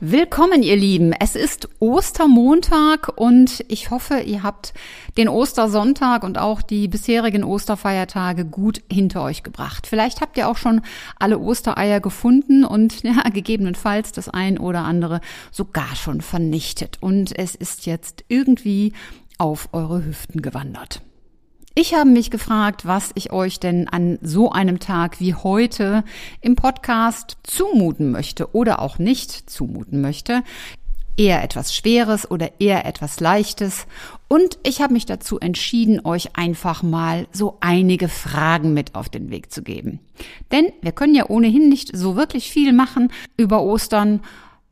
Willkommen, ihr Lieben. Es ist Ostermontag und ich hoffe, ihr habt den Ostersonntag und auch die bisherigen Osterfeiertage gut hinter euch gebracht. Vielleicht habt ihr auch schon alle Ostereier gefunden und ja, gegebenenfalls das ein oder andere sogar schon vernichtet. Und es ist jetzt irgendwie auf eure Hüften gewandert. Ich habe mich gefragt, was ich euch denn an so einem Tag wie heute im Podcast zumuten möchte oder auch nicht zumuten möchte. Eher etwas Schweres oder eher etwas Leichtes. Und ich habe mich dazu entschieden, euch einfach mal so einige Fragen mit auf den Weg zu geben. Denn wir können ja ohnehin nicht so wirklich viel machen über Ostern.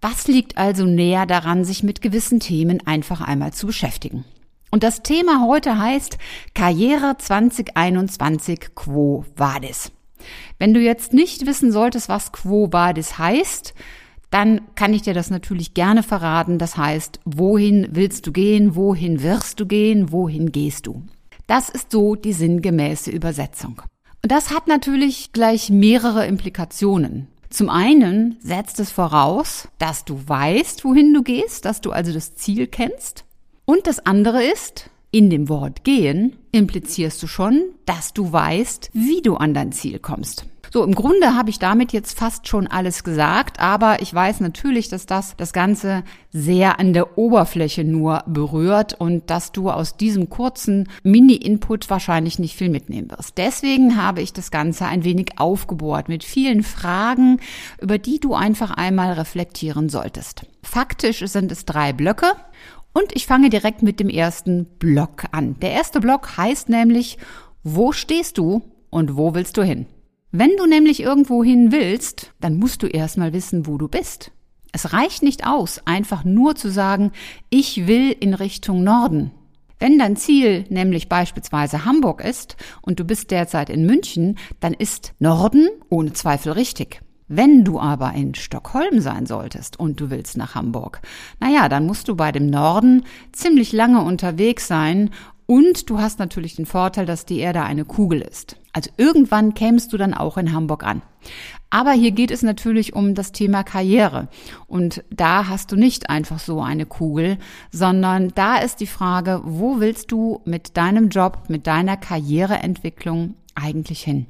Was liegt also näher daran, sich mit gewissen Themen einfach einmal zu beschäftigen? Und das Thema heute heißt Karriere 2021 Quo Vadis. Wenn du jetzt nicht wissen solltest, was Quo Vadis heißt, dann kann ich dir das natürlich gerne verraten. Das heißt, wohin willst du gehen, wohin wirst du gehen, wohin gehst du? Das ist so die sinngemäße Übersetzung. Und das hat natürlich gleich mehrere Implikationen. Zum einen setzt es voraus, dass du weißt, wohin du gehst, dass du also das Ziel kennst. Und das andere ist, in dem Wort gehen implizierst du schon, dass du weißt, wie du an dein Ziel kommst. So, im Grunde habe ich damit jetzt fast schon alles gesagt, aber ich weiß natürlich, dass das das Ganze sehr an der Oberfläche nur berührt und dass du aus diesem kurzen Mini-Input wahrscheinlich nicht viel mitnehmen wirst. Deswegen habe ich das Ganze ein wenig aufgebohrt mit vielen Fragen, über die du einfach einmal reflektieren solltest. Faktisch sind es drei Blöcke und ich fange direkt mit dem ersten Block an. Der erste Block heißt nämlich, wo stehst du und wo willst du hin? Wenn du nämlich irgendwo hin willst, dann musst du erstmal wissen, wo du bist. Es reicht nicht aus, einfach nur zu sagen, ich will in Richtung Norden. Wenn dein Ziel nämlich beispielsweise Hamburg ist und du bist derzeit in München, dann ist Norden ohne Zweifel richtig. Wenn du aber in Stockholm sein solltest und du willst nach Hamburg, naja, dann musst du bei dem Norden ziemlich lange unterwegs sein und du hast natürlich den Vorteil, dass die Erde eine Kugel ist. Also irgendwann kämst du dann auch in Hamburg an. Aber hier geht es natürlich um das Thema Karriere. Und da hast du nicht einfach so eine Kugel, sondern da ist die Frage, wo willst du mit deinem Job, mit deiner Karriereentwicklung eigentlich hin?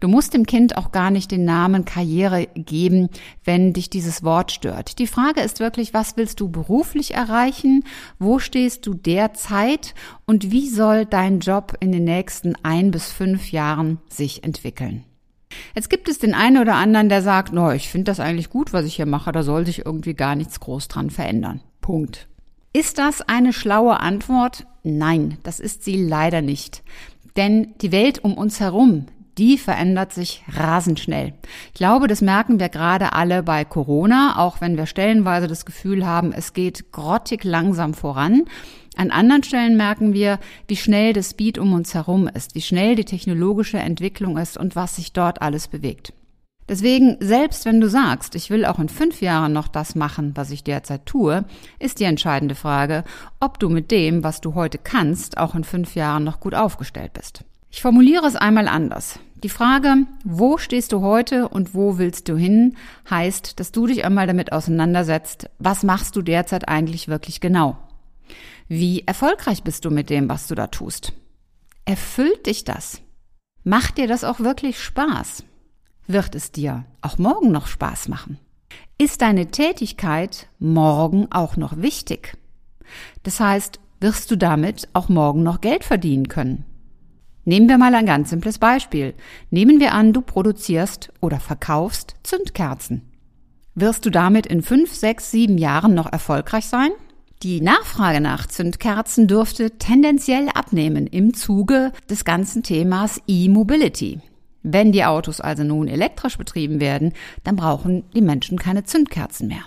Du musst dem Kind auch gar nicht den Namen Karriere geben, wenn dich dieses Wort stört. Die Frage ist wirklich, was willst du beruflich erreichen? Wo stehst du derzeit? Und wie soll dein Job in den nächsten ein bis fünf Jahren sich entwickeln? Jetzt gibt es den einen oder anderen, der sagt, no, ich finde das eigentlich gut, was ich hier mache, da soll sich irgendwie gar nichts groß dran verändern. Punkt. Ist das eine schlaue Antwort? Nein, das ist sie leider nicht. Denn die Welt um uns herum, die verändert sich rasend schnell. Ich glaube, das merken wir gerade alle bei Corona, auch wenn wir stellenweise das Gefühl haben, es geht grottig langsam voran. An anderen Stellen merken wir, wie schnell das Speed um uns herum ist, wie schnell die technologische Entwicklung ist und was sich dort alles bewegt. Deswegen, selbst wenn du sagst, ich will auch in fünf Jahren noch das machen, was ich derzeit tue, ist die entscheidende Frage, ob du mit dem, was du heute kannst, auch in fünf Jahren noch gut aufgestellt bist. Ich formuliere es einmal anders. Die Frage, wo stehst du heute und wo willst du hin, heißt, dass du dich einmal damit auseinandersetzt, was machst du derzeit eigentlich wirklich genau? Wie erfolgreich bist du mit dem, was du da tust? Erfüllt dich das? Macht dir das auch wirklich Spaß? Wird es dir auch morgen noch Spaß machen? Ist deine Tätigkeit morgen auch noch wichtig? Das heißt, wirst du damit auch morgen noch Geld verdienen können? Nehmen wir mal ein ganz simples Beispiel. Nehmen wir an, du produzierst oder verkaufst Zündkerzen. Wirst du damit in fünf, sechs, sieben Jahren noch erfolgreich sein? Die Nachfrage nach Zündkerzen dürfte tendenziell abnehmen im Zuge des ganzen Themas E-Mobility. Wenn die Autos also nun elektrisch betrieben werden, dann brauchen die Menschen keine Zündkerzen mehr.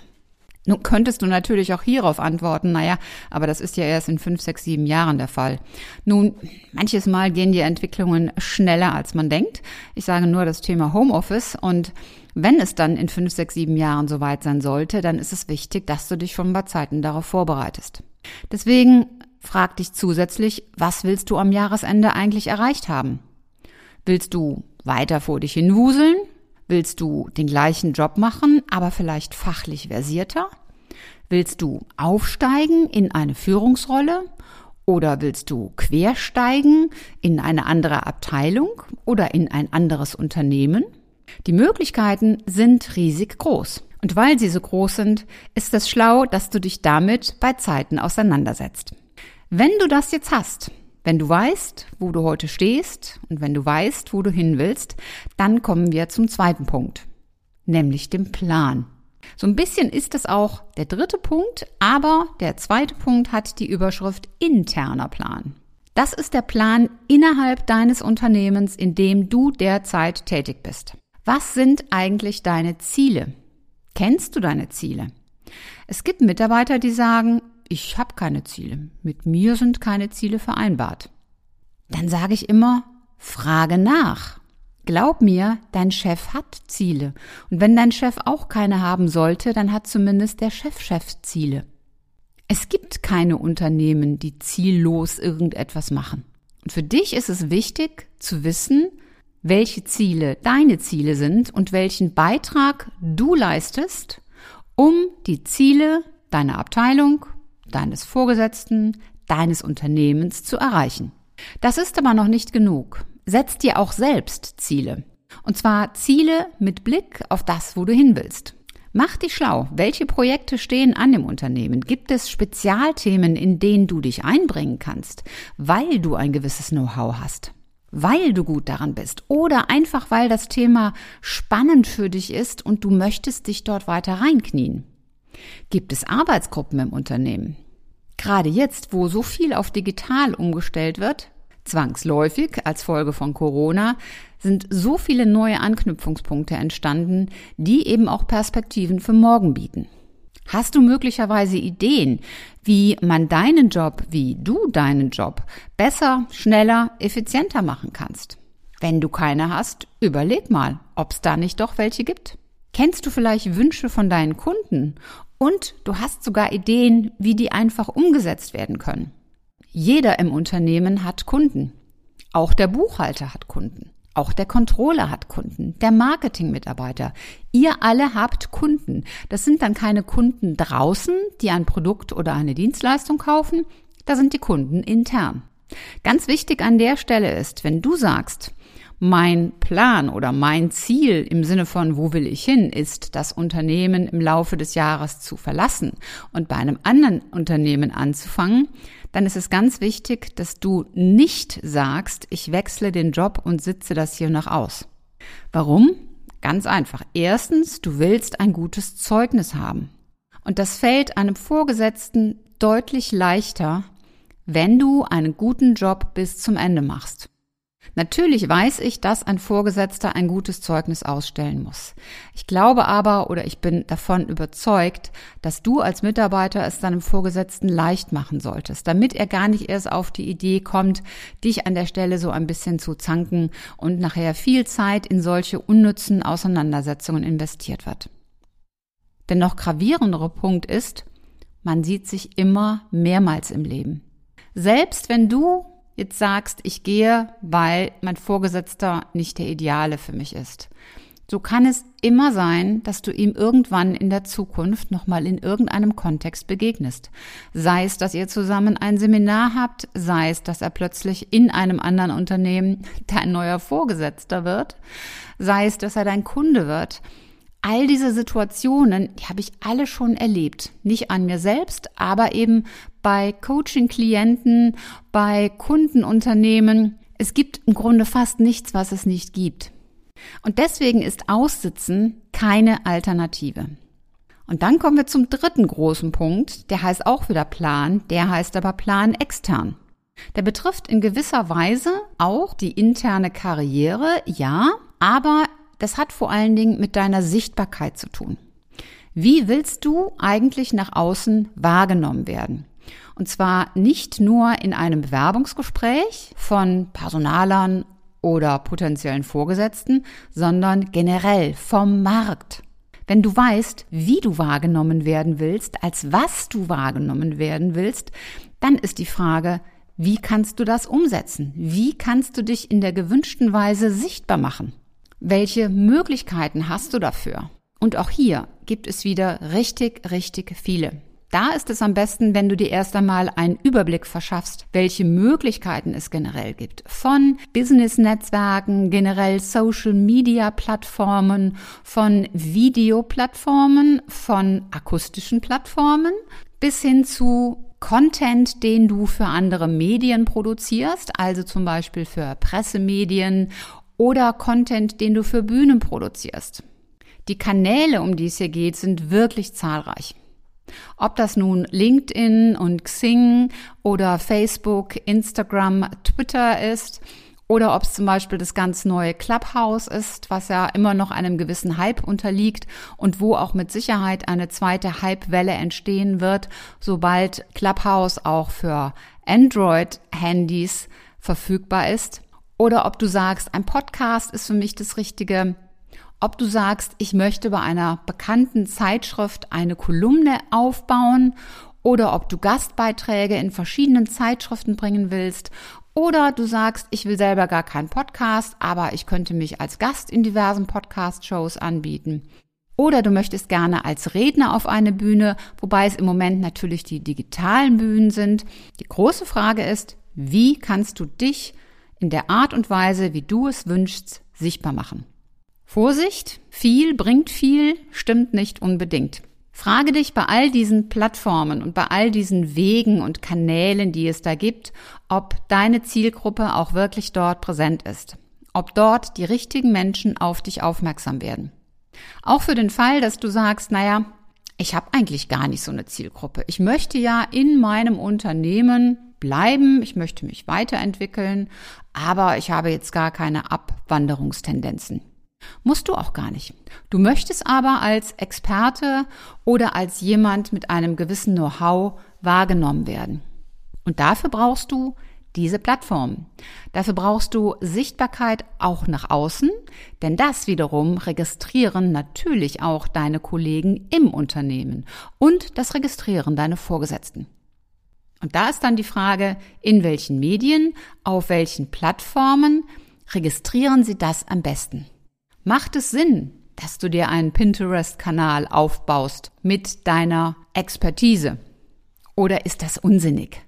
Nun könntest du natürlich auch hierauf antworten, naja, aber das ist ja erst in fünf, sechs, sieben Jahren der Fall. Nun, manches Mal gehen die Entwicklungen schneller, als man denkt. Ich sage nur das Thema Homeoffice und Wenn es dann in fünf, sechs, sieben Jahren soweit sein sollte, dann ist es wichtig, dass du dich schon bei Zeiten darauf vorbereitest. Deswegen frag dich zusätzlich, was willst du am Jahresende eigentlich erreicht haben? Willst du weiter vor dich hinwuseln? Willst du den gleichen Job machen, aber vielleicht fachlich versierter? Willst du aufsteigen in eine Führungsrolle? Oder willst du quersteigen in eine andere Abteilung oder in ein anderes Unternehmen? Die Möglichkeiten sind riesig groß. Und weil sie so groß sind, ist es schlau, dass du dich damit bei Zeiten auseinandersetzt. Wenn du das jetzt hast, wenn du weißt, wo du heute stehst und wenn du weißt, wo du hin willst, dann kommen wir zum zweiten Punkt, nämlich dem Plan. So ein bisschen ist es auch der dritte Punkt, aber der zweite Punkt hat die Überschrift interner Plan. Das ist der Plan innerhalb deines Unternehmens, in dem du derzeit tätig bist. Was sind eigentlich deine Ziele? Kennst du deine Ziele? Es gibt Mitarbeiter, die sagen, ich habe keine Ziele. Mit mir sind keine Ziele vereinbart. Dann sage ich immer, frage nach. Glaub mir, dein Chef hat Ziele. Und wenn dein Chef auch keine haben sollte, dann hat zumindest der Chefchef Ziele. Es gibt keine Unternehmen, die ziellos irgendetwas machen. Und für dich ist es wichtig zu wissen, welche Ziele deine Ziele sind und welchen Beitrag du leistest, um die Ziele deiner Abteilung, deines Vorgesetzten, deines Unternehmens zu erreichen. Das ist aber noch nicht genug. Setz dir auch selbst Ziele. Und zwar Ziele mit Blick auf das, wo du hin willst. Mach dich schlau. Welche Projekte stehen an im Unternehmen? Gibt es Spezialthemen, in denen du dich einbringen kannst, weil du ein gewisses Know-how hast? weil du gut daran bist oder einfach weil das Thema spannend für dich ist und du möchtest dich dort weiter reinknien? Gibt es Arbeitsgruppen im Unternehmen? Gerade jetzt, wo so viel auf digital umgestellt wird, zwangsläufig als Folge von Corona, sind so viele neue Anknüpfungspunkte entstanden, die eben auch Perspektiven für morgen bieten. Hast du möglicherweise Ideen, wie man deinen Job, wie du deinen Job besser, schneller, effizienter machen kannst? Wenn du keine hast, überleg mal, ob es da nicht doch welche gibt. Kennst du vielleicht Wünsche von deinen Kunden und du hast sogar Ideen, wie die einfach umgesetzt werden können? Jeder im Unternehmen hat Kunden. Auch der Buchhalter hat Kunden. Auch der Controller hat Kunden, der Marketingmitarbeiter. Ihr alle habt Kunden. Das sind dann keine Kunden draußen, die ein Produkt oder eine Dienstleistung kaufen. Da sind die Kunden intern. Ganz wichtig an der Stelle ist, wenn du sagst, mein Plan oder mein Ziel im Sinne von, wo will ich hin, ist, das Unternehmen im Laufe des Jahres zu verlassen und bei einem anderen Unternehmen anzufangen, dann ist es ganz wichtig, dass du nicht sagst, ich wechsle den Job und sitze das hier noch aus. Warum? Ganz einfach. Erstens, du willst ein gutes Zeugnis haben. Und das fällt einem Vorgesetzten deutlich leichter, wenn du einen guten Job bis zum Ende machst. Natürlich weiß ich, dass ein Vorgesetzter ein gutes Zeugnis ausstellen muss. Ich glaube aber oder ich bin davon überzeugt, dass du als Mitarbeiter es deinem Vorgesetzten leicht machen solltest, damit er gar nicht erst auf die Idee kommt, dich an der Stelle so ein bisschen zu zanken und nachher viel Zeit in solche unnützen Auseinandersetzungen investiert wird. Der noch gravierendere Punkt ist, man sieht sich immer mehrmals im Leben. Selbst wenn du jetzt sagst, ich gehe, weil mein Vorgesetzter nicht der Ideale für mich ist. So kann es immer sein, dass du ihm irgendwann in der Zukunft nochmal in irgendeinem Kontext begegnest. Sei es, dass ihr zusammen ein Seminar habt, sei es, dass er plötzlich in einem anderen Unternehmen dein neuer Vorgesetzter wird, sei es, dass er dein Kunde wird. All diese Situationen, die habe ich alle schon erlebt. Nicht an mir selbst, aber eben bei Coaching-Klienten, bei Kundenunternehmen. Es gibt im Grunde fast nichts, was es nicht gibt. Und deswegen ist Aussitzen keine Alternative. Und dann kommen wir zum dritten großen Punkt, der heißt auch wieder Plan, der heißt aber Plan extern. Der betrifft in gewisser Weise auch die interne Karriere, ja, aber das hat vor allen Dingen mit deiner Sichtbarkeit zu tun. Wie willst du eigentlich nach außen wahrgenommen werden? Und zwar nicht nur in einem Bewerbungsgespräch von Personalern oder potenziellen Vorgesetzten, sondern generell vom Markt. Wenn du weißt, wie du wahrgenommen werden willst, als was du wahrgenommen werden willst, dann ist die Frage, wie kannst du das umsetzen? Wie kannst du dich in der gewünschten Weise sichtbar machen? Welche Möglichkeiten hast du dafür? Und auch hier gibt es wieder richtig, richtig viele. Da ist es am besten, wenn du dir erst einmal einen Überblick verschaffst, welche Möglichkeiten es generell gibt. Von Business-Netzwerken, generell Social-Media-Plattformen, von Videoplattformen, von akustischen Plattformen bis hin zu Content, den du für andere Medien produzierst, also zum Beispiel für Pressemedien oder Content, den du für Bühnen produzierst. Die Kanäle, um die es hier geht, sind wirklich zahlreich. Ob das nun LinkedIn und Xing oder Facebook, Instagram, Twitter ist oder ob es zum Beispiel das ganz neue Clubhouse ist, was ja immer noch einem gewissen Hype unterliegt und wo auch mit Sicherheit eine zweite Hypewelle entstehen wird, sobald Clubhouse auch für Android-Handys verfügbar ist. Oder ob du sagst, ein Podcast ist für mich das Richtige, ob du sagst, ich möchte bei einer bekannten Zeitschrift eine Kolumne aufbauen oder ob du Gastbeiträge in verschiedenen Zeitschriften bringen willst oder du sagst, ich will selber gar keinen Podcast, aber ich könnte mich als Gast in diversen Podcast-Shows anbieten. Oder du möchtest gerne als Redner auf eine Bühne, wobei es im Moment natürlich die digitalen Bühnen sind. Die große Frage ist, wie kannst du dich in der Art und Weise, wie du es wünschst, sichtbar machen? Vorsicht, viel bringt viel, stimmt nicht unbedingt. Frage dich bei all diesen Plattformen und bei all diesen Wegen und Kanälen, die es da gibt, ob deine Zielgruppe auch wirklich dort präsent ist. Ob dort die richtigen Menschen auf dich aufmerksam werden. Auch für den Fall, dass du sagst, naja, ich habe eigentlich gar nicht so eine Zielgruppe. Ich möchte ja in meinem Unternehmen bleiben, ich möchte mich weiterentwickeln, aber ich habe jetzt gar keine Abwanderungstendenzen. Musst du auch gar nicht. Du möchtest aber als Experte oder als jemand mit einem gewissen Know-how wahrgenommen werden. Und dafür brauchst du diese Plattform. Dafür brauchst du Sichtbarkeit auch nach außen, denn das wiederum registrieren natürlich auch deine Kollegen im Unternehmen und das registrieren deine Vorgesetzten. Und da ist dann die Frage, in welchen Medien, auf welchen Plattformen registrieren sie das am besten? Macht es Sinn, dass du dir einen Pinterest-Kanal aufbaust mit deiner Expertise? Oder ist das unsinnig?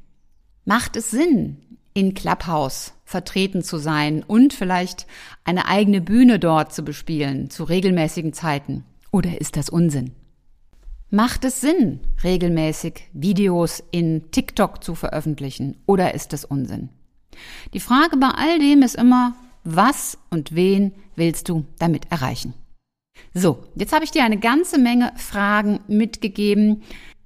Macht es Sinn, in Clubhouse vertreten zu sein und vielleicht eine eigene Bühne dort zu bespielen zu regelmäßigen Zeiten? Oder ist das Unsinn? Macht es Sinn, regelmäßig Videos in TikTok zu veröffentlichen? Oder ist das Unsinn? Die Frage bei all dem ist immer, was und wen willst du damit erreichen? So, jetzt habe ich dir eine ganze Menge Fragen mitgegeben.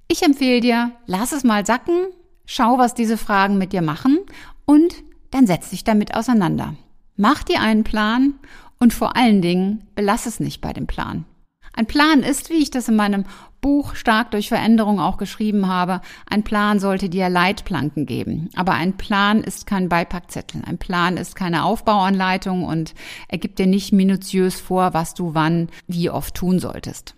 Ich empfehle dir, lass es mal sacken, schau, was diese Fragen mit dir machen und dann setz dich damit auseinander. Mach dir einen Plan und vor allen Dingen belass es nicht bei dem Plan. Ein Plan ist, wie ich das in meinem Buch stark durch Veränderung auch geschrieben habe, ein Plan sollte dir Leitplanken geben. Aber ein Plan ist kein Beipackzettel. Ein Plan ist keine Aufbauanleitung und er gibt dir nicht minutiös vor, was du wann, wie oft tun solltest.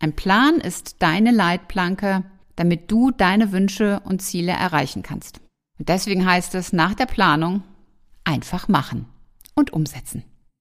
Ein Plan ist deine Leitplanke, damit du deine Wünsche und Ziele erreichen kannst. Und deswegen heißt es nach der Planung einfach machen und umsetzen.